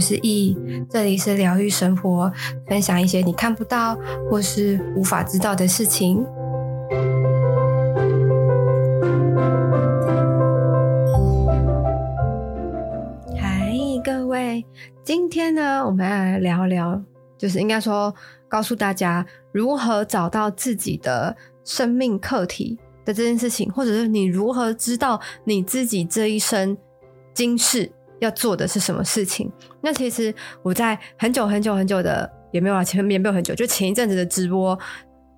我是易，这里是疗愈生活，分享一些你看不到或是无法知道的事情。嗨，各位，今天呢，我们要来聊聊，就是应该说，告诉大家如何找到自己的生命课题的这件事情，或者是你如何知道你自己这一生今世。要做的是什么事情？那其实我在很久很久很久的也没有啊，前面没有很久，就前一阵子的直播，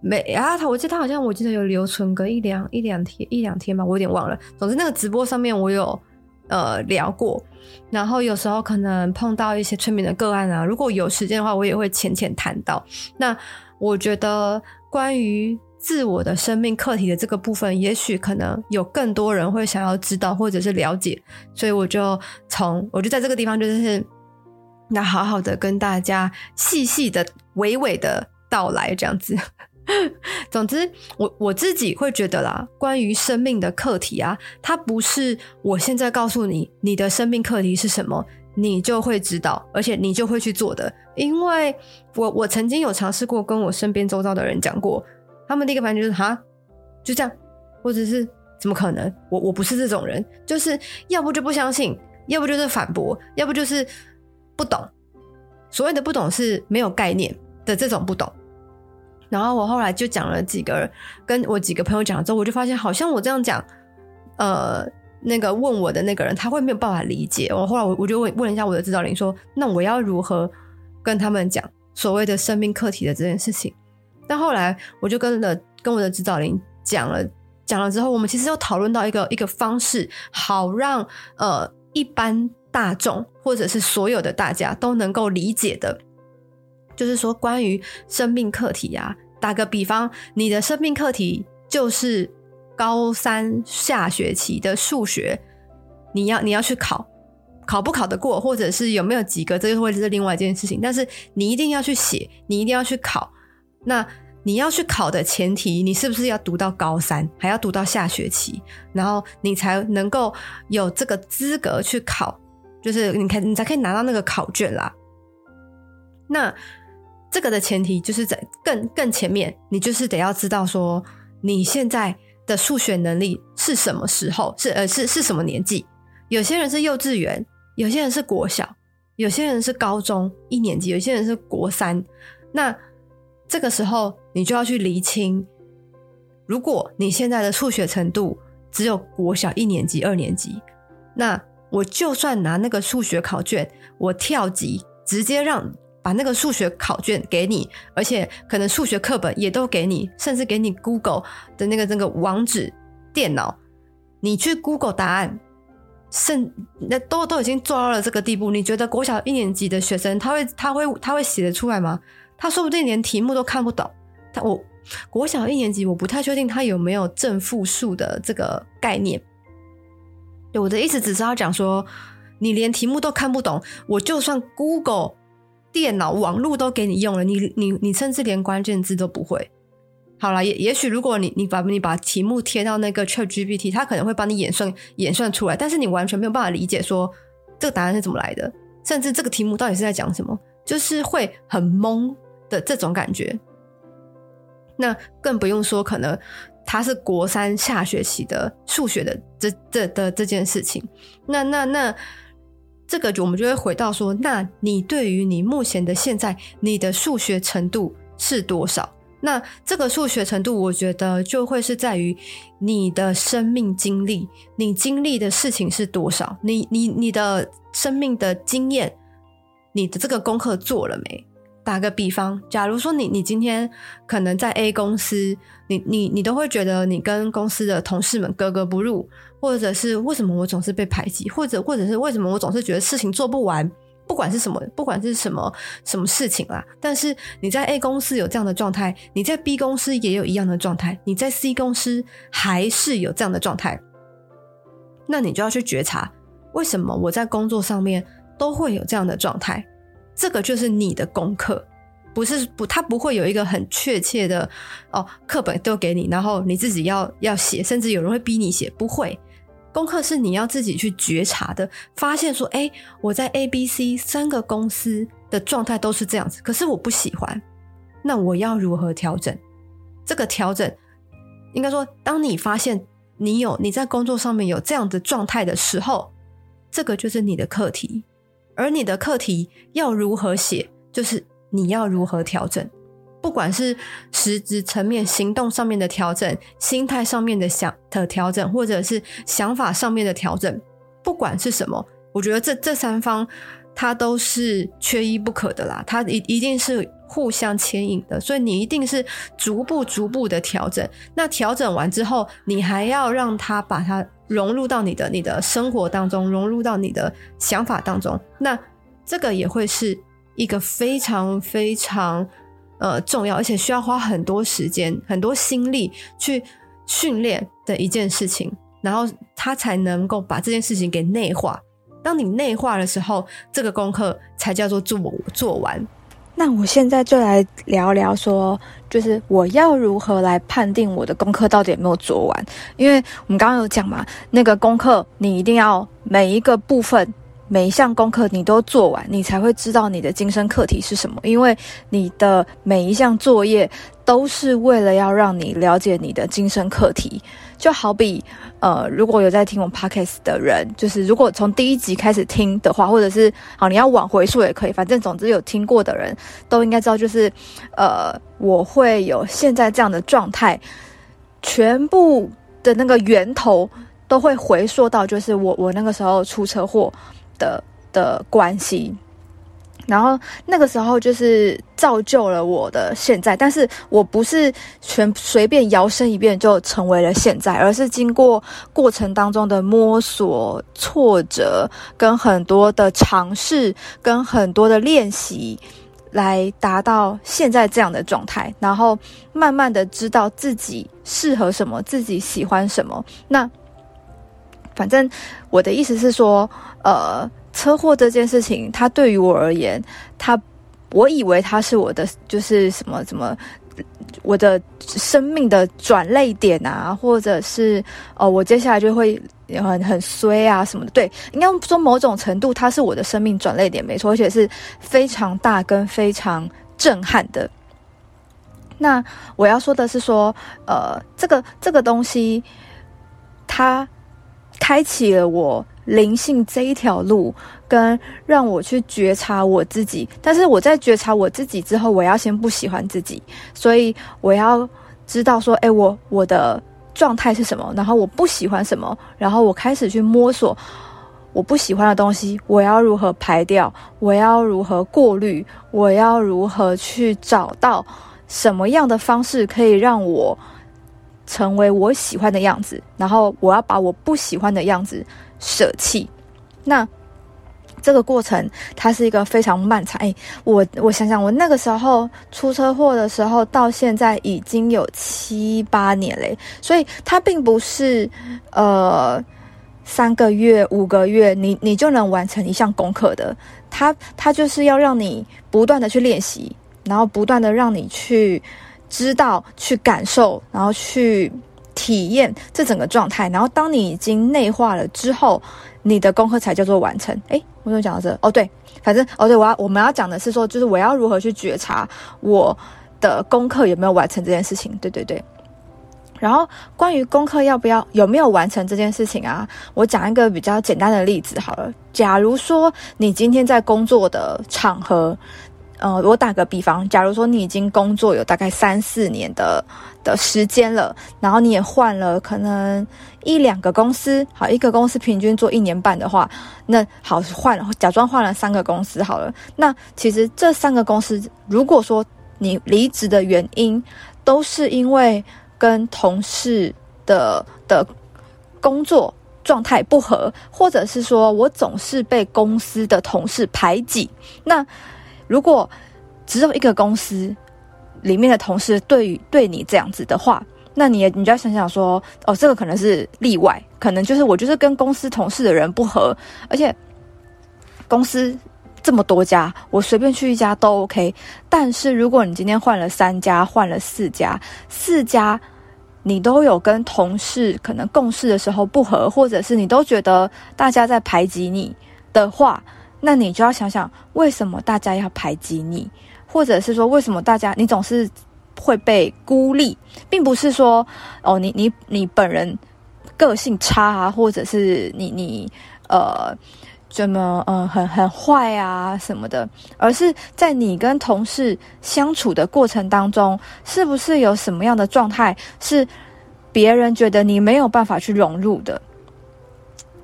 没啊，他我记得他好像我记得有留存个一两一两天一两天吧，我有点忘了。总之那个直播上面我有呃聊过，然后有时候可能碰到一些催眠的个案啊，如果有时间的话，我也会浅浅谈到。那我觉得关于。自我的生命课题的这个部分，也许可能有更多人会想要知道或者是了解，所以我就从我就在这个地方，就是那好好的跟大家细细的、娓娓的道来这样子。总之，我我自己会觉得啦，关于生命的课题啊，它不是我现在告诉你你的生命课题是什么，你就会知道，而且你就会去做的。因为我我曾经有尝试过跟我身边周遭的人讲过。他们第一个反应就是哈，就这样，或者是怎么可能？我我不是这种人，就是要不就不相信，要不就是反驳，要不就是不懂。所谓的不懂是没有概念的这种不懂。然后我后来就讲了几个，跟我几个朋友讲了之后，我就发现好像我这样讲，呃，那个问我的那个人他会没有办法理解。我后来我我就问问了一下我的指导灵说，那我要如何跟他们讲所谓的生命课题的这件事情？但后来我就跟了跟我的指导灵讲了讲了之后，我们其实又讨论到一个一个方式，好让呃一般大众或者是所有的大家都能够理解的，就是说关于生命课题啊，打个比方，你的生命课题就是高三下学期的数学，你要你要去考，考不考得过，或者是有没有及格，这就会是另外一件事情。但是你一定要去写，你一定要去考，那。你要去考的前提，你是不是要读到高三，还要读到下学期，然后你才能够有这个资格去考，就是你看你才可以拿到那个考卷啦。那这个的前提就是在更更前面，你就是得要知道说你现在的数学能力是什么时候，是呃是是什么年纪？有些人是幼稚园，有些人是国小，有些人是高中一年级，有些人是国三，那。这个时候，你就要去厘清，如果你现在的数学程度只有国小一年级、二年级，那我就算拿那个数学考卷，我跳级，直接让把那个数学考卷给你，而且可能数学课本也都给你，甚至给你 Google 的那个那个网址、电脑，你去 Google 答案，甚那都都已经做到了这个地步，你觉得国小一年级的学生他会他会他会写得出来吗？他说不定连题目都看不懂。他我国小一年级，我不太确定他有没有正负数的这个概念。我的意思只是要讲说，你连题目都看不懂，我就算 Google 电脑网络都给你用了，你你你甚至连关键字都不会。好了，也也许如果你你把你把题目贴到那个 ChatGPT，它可能会帮你演算演算出来，但是你完全没有办法理解说这个答案是怎么来的，甚至这个题目到底是在讲什么，就是会很懵。的这种感觉，那更不用说，可能他是国三下学期的数学的这这的这件事情。那那那这个我们就会回到说，那你对于你目前的现在，你的数学程度是多少？那这个数学程度，我觉得就会是在于你的生命经历，你经历的事情是多少？你你你的生命的经验，你的这个功课做了没？打个比方，假如说你你今天可能在 A 公司，你你你都会觉得你跟公司的同事们格格不入，或者是为什么我总是被排挤，或者或者是为什么我总是觉得事情做不完，不管是什么，不管是什么什么事情啦。但是你在 A 公司有这样的状态，你在 B 公司也有一样的状态，你在 C 公司还是有这样的状态，那你就要去觉察，为什么我在工作上面都会有这样的状态。这个就是你的功课，不是不，他不会有一个很确切的哦，课本都给你，然后你自己要要写，甚至有人会逼你写，不会。功课是你要自己去觉察的，发现说，哎，我在 A、B、C 三个公司的状态都是这样子，可是我不喜欢，那我要如何调整？这个调整，应该说，当你发现你有你在工作上面有这样的状态的时候，这个就是你的课题，而你的课题要如何写，就是你要如何调整。不管是实质层面、行动上面的调整，心态上面的想的调整，或者是想法上面的调整，不管是什么，我觉得这这三方它都是缺一不可的啦，它一一定是互相牵引的，所以你一定是逐步逐步的调整。那调整完之后，你还要让它把它融入到你的你的生活当中，融入到你的想法当中，那这个也会是一个非常非常。呃，重要而且需要花很多时间、很多心力去训练的一件事情，然后他才能够把这件事情给内化。当你内化的时候，这个功课才叫做做做完。那我现在就来聊聊说，就是我要如何来判定我的功课到底有没有做完？因为我们刚刚有讲嘛，那个功课你一定要每一个部分。每一项功课你都做完，你才会知道你的今生课题是什么。因为你的每一项作业都是为了要让你了解你的今生课题。就好比，呃，如果有在听我 podcast 的人，就是如果从第一集开始听的话，或者是好，你要往回溯也可以，反正总之有听过的人都应该知道，就是呃，我会有现在这样的状态，全部的那个源头都会回溯到，就是我我那个时候出车祸。的的关系，然后那个时候就是造就了我的现在，但是我不是全随便摇身一变就成为了现在，而是经过过程当中的摸索、挫折，跟很多的尝试，跟很多的练习，来达到现在这样的状态，然后慢慢的知道自己适合什么，自己喜欢什么。那反正我的意思是说，呃，车祸这件事情，它对于我而言，它，我以为它是我的，就是什么什么，我的生命的转捩点啊，或者是哦、我接下来就会很很衰啊什么的。对，应该说某种程度，它是我的生命转捩点，没错，而且是非常大跟非常震撼的。那我要说的是说，呃，这个这个东西，它。开启了我灵性这一条路，跟让我去觉察我自己。但是我在觉察我自己之后，我要先不喜欢自己，所以我要知道说，哎，我我的状态是什么，然后我不喜欢什么，然后我开始去摸索我不喜欢的东西，我要如何排掉，我要如何过滤，我要如何去找到什么样的方式可以让我。成为我喜欢的样子，然后我要把我不喜欢的样子舍弃。那这个过程它是一个非常漫长。哎，我我想想，我那个时候出车祸的时候，到现在已经有七八年嘞，所以它并不是呃三个月、五个月，你你就能完成一项功课的。它它就是要让你不断的去练习，然后不断的让你去。知道去感受，然后去体验这整个状态，然后当你已经内化了之后，你的功课才叫做完成。诶，我怎么讲到这？哦，对，反正哦，对，我要我们要讲的是说，就是我要如何去觉察我的功课有没有完成这件事情。对对对。然后关于功课要不要有没有完成这件事情啊，我讲一个比较简单的例子好了。假如说你今天在工作的场合。呃，我打个比方，假如说你已经工作有大概三四年的的时间了，然后你也换了可能一两个公司，好，一个公司平均做一年半的话，那好，换了，假装换了三个公司好了，那其实这三个公司，如果说你离职的原因都是因为跟同事的的工作状态不合，或者是说我总是被公司的同事排挤，那。如果只有一个公司里面的同事对对你这样子的话，那你你就要想想说，哦，这个可能是例外，可能就是我就是跟公司同事的人不合，而且公司这么多家，我随便去一家都 OK。但是如果你今天换了三家，换了四家，四家你都有跟同事可能共事的时候不合，或者是你都觉得大家在排挤你的话，那你就要想想为什么大家要排挤你，或者是说为什么大家你总是会被孤立，并不是说哦你你你本人个性差啊，或者是你你呃。怎么嗯很很坏啊什么的，而是在你跟同事相处的过程当中，是不是有什么样的状态是别人觉得你没有办法去融入的？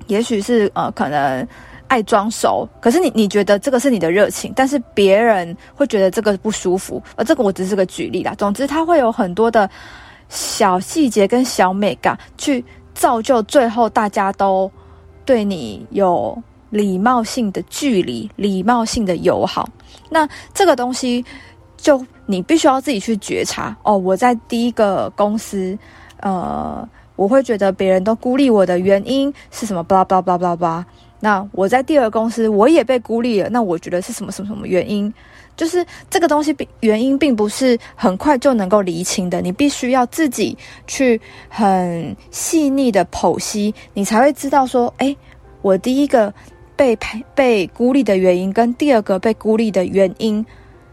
也许是呃可能爱装熟，可是你你觉得这个是你的热情，但是别人会觉得这个不舒服。而这个我只是个举例啦。总之，它会有很多的小细节跟小美感，去造就最后大家都对你有。礼貌性的距离，礼貌性的友好，那这个东西就你必须要自己去觉察哦。我在第一个公司，呃，我会觉得别人都孤立我的原因是什么？巴拉巴拉巴拉巴拉巴拉。那我在第二公司，我也被孤立了。那我觉得是什么什么什么原因？就是这个东西，原因并不是很快就能够厘清的。你必须要自己去很细腻的剖析，你才会知道说，哎，我第一个。被被孤立的原因跟第二个被孤立的原因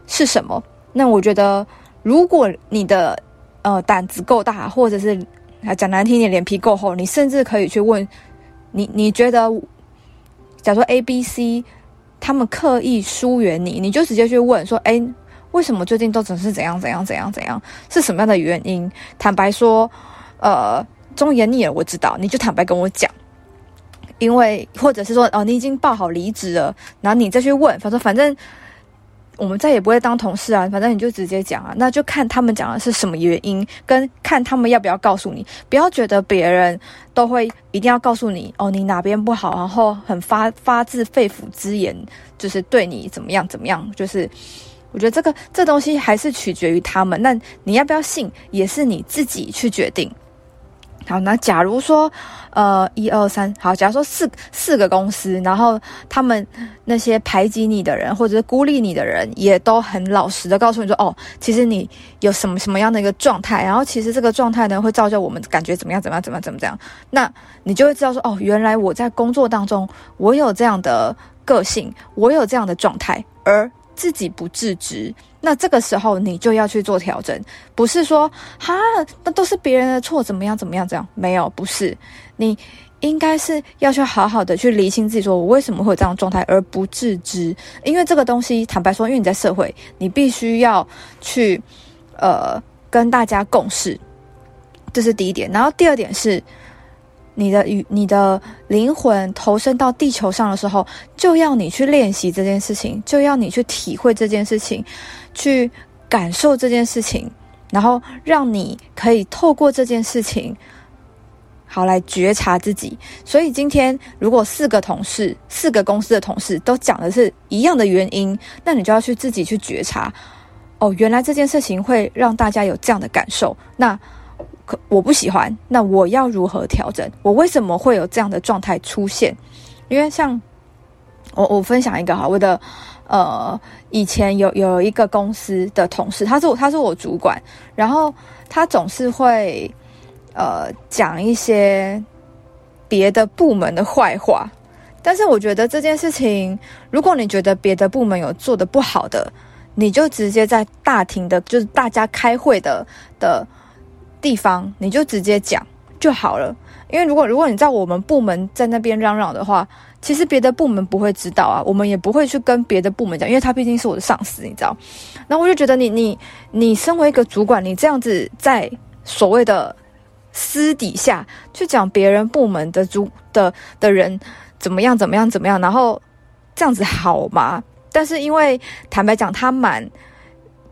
是什么？那我觉得，如果你的呃胆子够大，或者是讲难听点，脸皮够厚，你甚至可以去问你，你觉得，假如说 A、B、C 他们刻意疏远你，你就直接去问说：哎，为什么最近都总是怎样怎样怎样怎样？是什么样的原因？坦白说，呃，忠言逆耳我知道，你就坦白跟我讲。因为，或者是说，哦，你已经报好离职了，然后你再去问，反正反正我们再也不会当同事啊，反正你就直接讲啊，那就看他们讲的是什么原因，跟看他们要不要告诉你，不要觉得别人都会一定要告诉你，哦，你哪边不好，然后很发发自肺腑之言，就是对你怎么样怎么样，就是我觉得这个这东西还是取决于他们，那你要不要信，也是你自己去决定。好，那假如说，呃，一二三，好，假如说四四个公司，然后他们那些排挤你的人，或者是孤立你的人，也都很老实的告诉你说，哦，其实你有什么什么样的一个状态，然后其实这个状态呢，会造就我们感觉怎么样，怎么样，怎么样，怎么样，那你就会知道说，哦，原来我在工作当中，我有这样的个性，我有这样的状态，而自己不自知。那这个时候你就要去做调整，不是说哈，那都是别人的错，怎么样怎么样这样？没有，不是，你应该是要去好好的去厘清自己，说我为什么会有这样的状态而不自知。因为这个东西，坦白说，因为你在社会，你必须要去呃跟大家共事，这是第一点。然后第二点是。你的与你的灵魂投身到地球上的时候，就要你去练习这件事情，就要你去体会这件事情，去感受这件事情，然后让你可以透过这件事情，好来觉察自己。所以今天如果四个同事、四个公司的同事都讲的是一样的原因，那你就要去自己去觉察。哦，原来这件事情会让大家有这样的感受。那。可我不喜欢，那我要如何调整？我为什么会有这样的状态出现？因为像我，我分享一个哈，我的呃，以前有有一个公司的同事，他是我，他是我主管，然后他总是会呃讲一些别的部门的坏话，但是我觉得这件事情，如果你觉得别的部门有做得不好的，你就直接在大厅的，就是大家开会的的。地方你就直接讲就好了，因为如果如果你在我们部门在那边嚷嚷的话，其实别的部门不会知道啊，我们也不会去跟别的部门讲，因为他毕竟是我的上司，你知道。那我就觉得你你你身为一个主管，你这样子在所谓的私底下去讲别人部门的主的的人怎么样怎么样怎么样，然后这样子好吗？但是因为坦白讲，他蛮。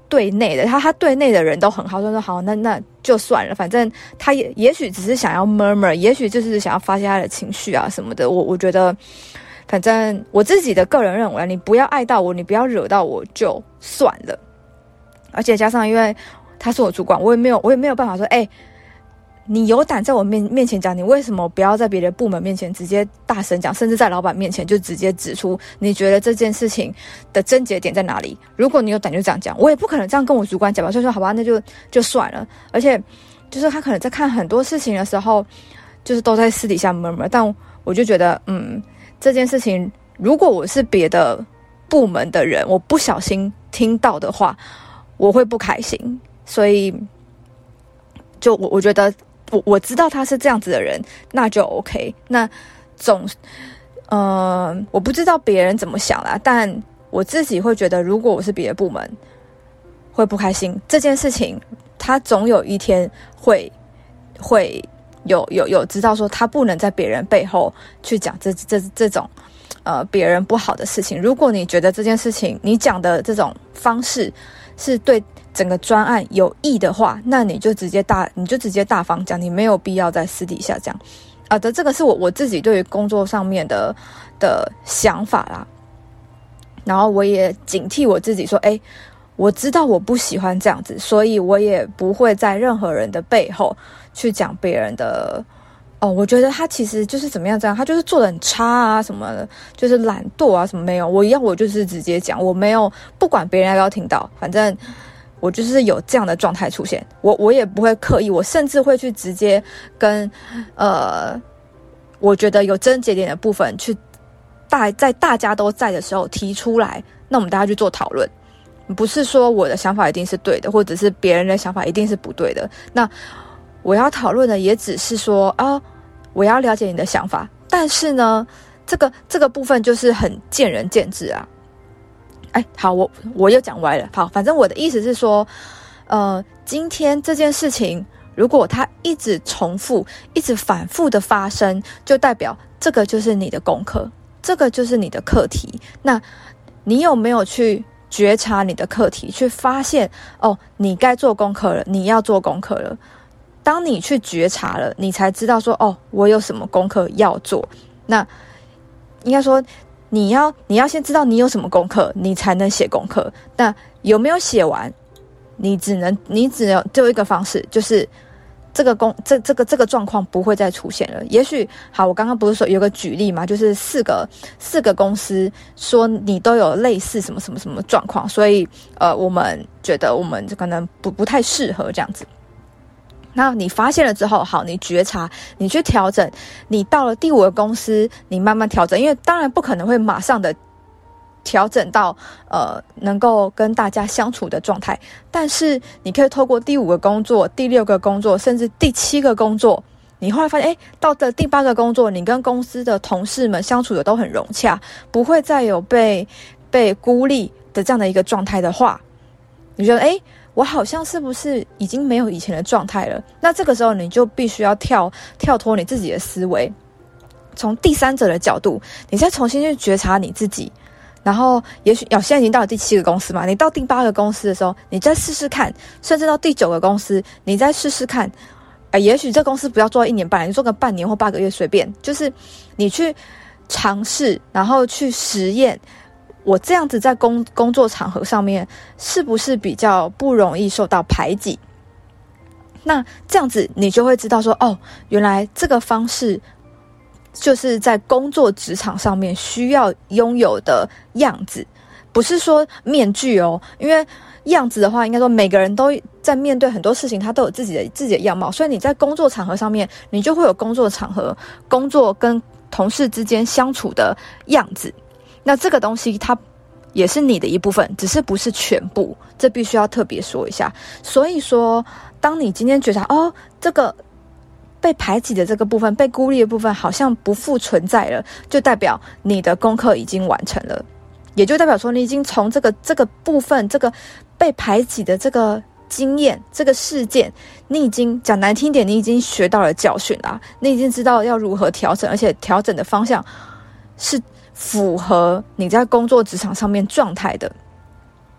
对内的他，他对内的人都很好，就说好，那那就算了，反正他也也许只是想要 murmur，也许就是想要发泄他的情绪啊什么的。我我觉得，反正我自己的个人认为，你不要爱到我，你不要惹到我就算了。而且加上，因为他是我主管，我也没有我也没有办法说，哎。你有胆在我面面前讲，你为什么不要在别的部门面前直接大声讲，甚至在老板面前就直接指出你觉得这件事情的症结点在哪里？如果你有胆就这样讲，我也不可能这样跟我主管讲吧，所以说好吧，那就就算了。而且就是他可能在看很多事情的时候，就是都在私底下闷闷。但我就觉得，嗯，这件事情如果我是别的部门的人，我不小心听到的话，我会不开心。所以，就我我觉得，我我知道他是这样子的人，那就 OK。那总，嗯、呃，我不知道别人怎么想啦，但我自己会觉得，如果我是别的部门，会不开心。这件事情，他总有一天会会有有有知道说，他不能在别人背后去讲这这这种呃别人不好的事情。如果你觉得这件事情你讲的这种方式是对。整个专案有益的话，那你就直接大，你就直接大方讲，你没有必要在私底下讲。啊的，这个是我我自己对于工作上面的的想法啦。然后我也警惕我自己说，哎，我知道我不喜欢这样子，所以我也不会在任何人的背后去讲别人的。哦，我觉得他其实就是怎么样这样，他就是做的很差啊什么的，就是懒惰啊什么没有。我一样，我就是直接讲，我没有不管别人要不要听到，反正。我就是有这样的状态出现，我我也不会刻意，我甚至会去直接跟呃，我觉得有真节点的部分去大在大家都在的时候提出来，那我们大家去做讨论，不是说我的想法一定是对的，或者是别人的想法一定是不对的。那我要讨论的也只是说啊，我要了解你的想法，但是呢，这个这个部分就是很见仁见智啊。哎，好，我我又讲歪了。好，反正我的意思是说，呃，今天这件事情，如果它一直重复、一直反复的发生，就代表这个就是你的功课，这个就是你的课题。那你有没有去觉察你的课题，去发现哦，你该做功课了，你要做功课了。当你去觉察了，你才知道说，哦，我有什么功课要做。那应该说。你要你要先知道你有什么功课，你才能写功课。那有没有写完？你只能你只有只有一个方式，就是这个工这这个这个状况不会再出现了。也许好，我刚刚不是说有个举例嘛，就是四个四个公司说你都有类似什么什么什么状况，所以呃，我们觉得我们可能不不太适合这样子。那你发现了之后，好，你觉察，你去调整，你到了第五个公司，你慢慢调整，因为当然不可能会马上的调整到呃能够跟大家相处的状态，但是你可以透过第五个工作、第六个工作，甚至第七个工作，你后来发现，诶，到的第八个工作，你跟公司的同事们相处的都很融洽，不会再有被被孤立的这样的一个状态的话，你觉得，诶。我好像是不是已经没有以前的状态了？那这个时候你就必须要跳跳脱你自己的思维，从第三者的角度，你再重新去觉察你自己。然后，也许要现在已经到了第七个公司嘛，你到第八个公司的时候，你再试试看，甚至到第九个公司，你再试试看。哎，也许这公司不要做一年半，你做个半年或八个月随便，就是你去尝试，然后去实验。我这样子在工工作场合上面，是不是比较不容易受到排挤？那这样子你就会知道说，哦，原来这个方式就是在工作职场上面需要拥有的样子，不是说面具哦，因为样子的话，应该说每个人都在面对很多事情，他都有自己的自己的样貌，所以你在工作场合上面，你就会有工作场合、工作跟同事之间相处的样子。那这个东西它也是你的一部分，只是不是全部，这必须要特别说一下。所以说，当你今天觉得哦，这个被排挤的这个部分、被孤立的部分好像不复存在了，就代表你的功课已经完成了，也就代表说你已经从这个这个部分、这个被排挤的这个经验、这个事件，你已经讲难听点，你已经学到了教训啦，你已经知道要如何调整，而且调整的方向是。符合你在工作职场上面状态的，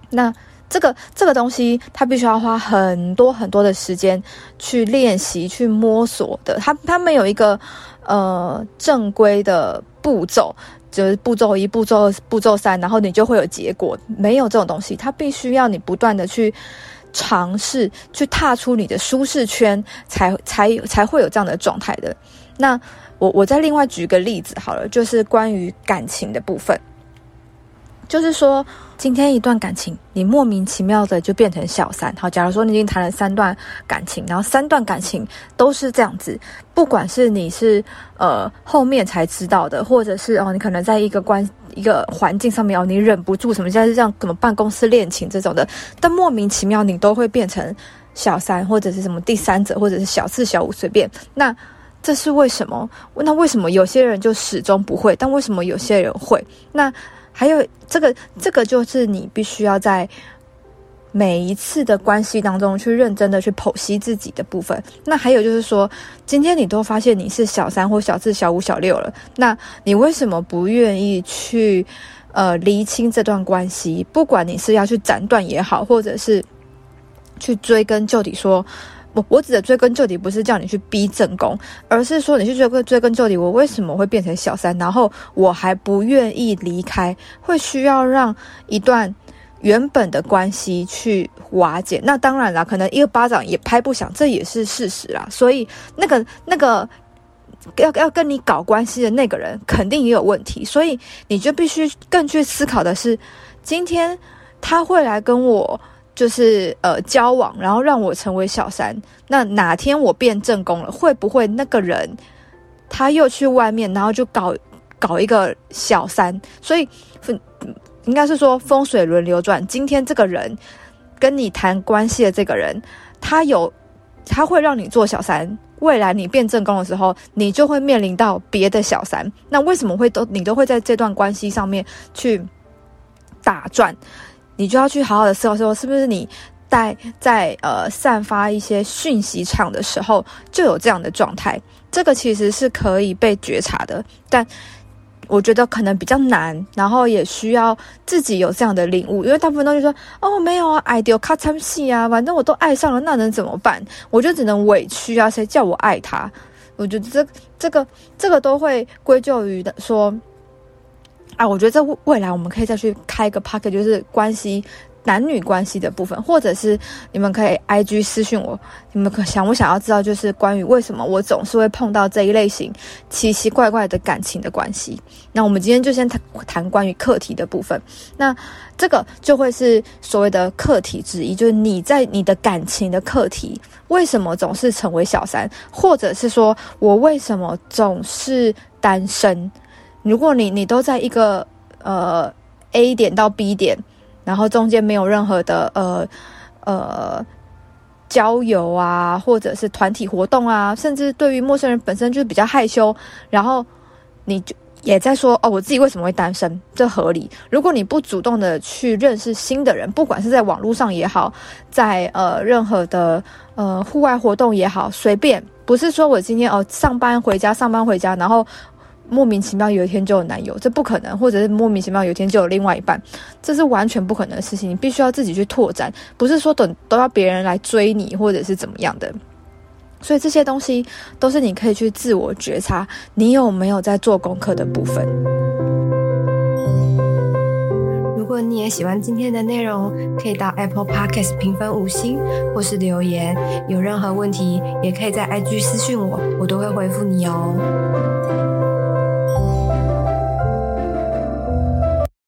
那这个这个东西，它必须要花很多很多的时间去练习、去摸索的。它它没有一个呃正规的步骤，就是步骤一、步骤二、步骤三，然后你就会有结果。没有这种东西，它必须要你不断的去尝试，去踏出你的舒适圈，才才才会有这样的状态的。那。我我再另外举个例子好了，就是关于感情的部分。就是说，今天一段感情，你莫名其妙的就变成小三。好，假如说你已经谈了三段感情，然后三段感情都是这样子，不管是你是呃后面才知道的，或者是哦你可能在一个关一个环境上面哦你忍不住什么，像是这样什么办公室恋情这种的，但莫名其妙你都会变成小三或者是什么第三者，或者是小四小五随便。那这是为什么？那为什么有些人就始终不会？但为什么有些人会？那？还有这个，这个就是你必须要在每一次的关系当中去认真的去剖析自己的部分。那还有就是说，今天你都发现你是小三或小四、小五、小六了，那你为什么不愿意去呃厘清这段关系？不管你是要去斩断也好，或者是去追根究底说。我我指的追根究底，不是叫你去逼正宫，而是说你去追根追根究底，我为什么会变成小三？然后我还不愿意离开，会需要让一段原本的关系去瓦解。那当然啦，可能一个巴掌也拍不响，这也是事实啦。所以那个那个要要跟你搞关系的那个人，肯定也有问题。所以你就必须更去思考的是，今天他会来跟我。就是呃交往，然后让我成为小三。那哪天我变正宫了，会不会那个人他又去外面，然后就搞搞一个小三？所以应该是说风水轮流转。今天这个人跟你谈关系的这个人，他有他会让你做小三。未来你变正宫的时候，你就会面临到别的小三。那为什么会都你都会在这段关系上面去打转？你就要去好好的思考，说是不是你在在呃散发一些讯息场的时候就有这样的状态？这个其实是可以被觉察的，但我觉得可能比较难，然后也需要自己有这样的领悟，因为大部分都是说哦没有啊，爱到卡惨死啊，反正我都爱上了，那能怎么办？我就只能委屈啊，谁叫我爱他？我觉得这这个这个都会归咎于的说。啊，我觉得在未来我们可以再去开一个 pocket，就是关系男女关系的部分，或者是你们可以 IG 私信我，你们可想不想要知道，就是关于为什么我总是会碰到这一类型奇奇怪怪的感情的关系。那我们今天就先谈谈关于课题的部分。那这个就会是所谓的课题之一，就是你在你的感情的课题，为什么总是成为小三，或者是说我为什么总是单身？如果你你都在一个呃 A 点到 B 点，然后中间没有任何的呃呃交友啊，或者是团体活动啊，甚至对于陌生人本身就是比较害羞，然后你就也在说哦，我自己为什么会单身？这合理。如果你不主动的去认识新的人，不管是在网络上也好，在呃任何的呃户外活动也好，随便，不是说我今天哦上班回家上班回家，然后。莫名其妙有一天就有男友，这不可能；或者是莫名其妙有一天就有另外一半，这是完全不可能的事情。你必须要自己去拓展，不是说等都要别人来追你，或者是怎么样的。所以这些东西都是你可以去自我觉察，你有没有在做功课的部分。如果你也喜欢今天的内容，可以到 Apple Podcast 评分五星，或是留言。有任何问题，也可以在 IG 私讯我，我都会回复你哦。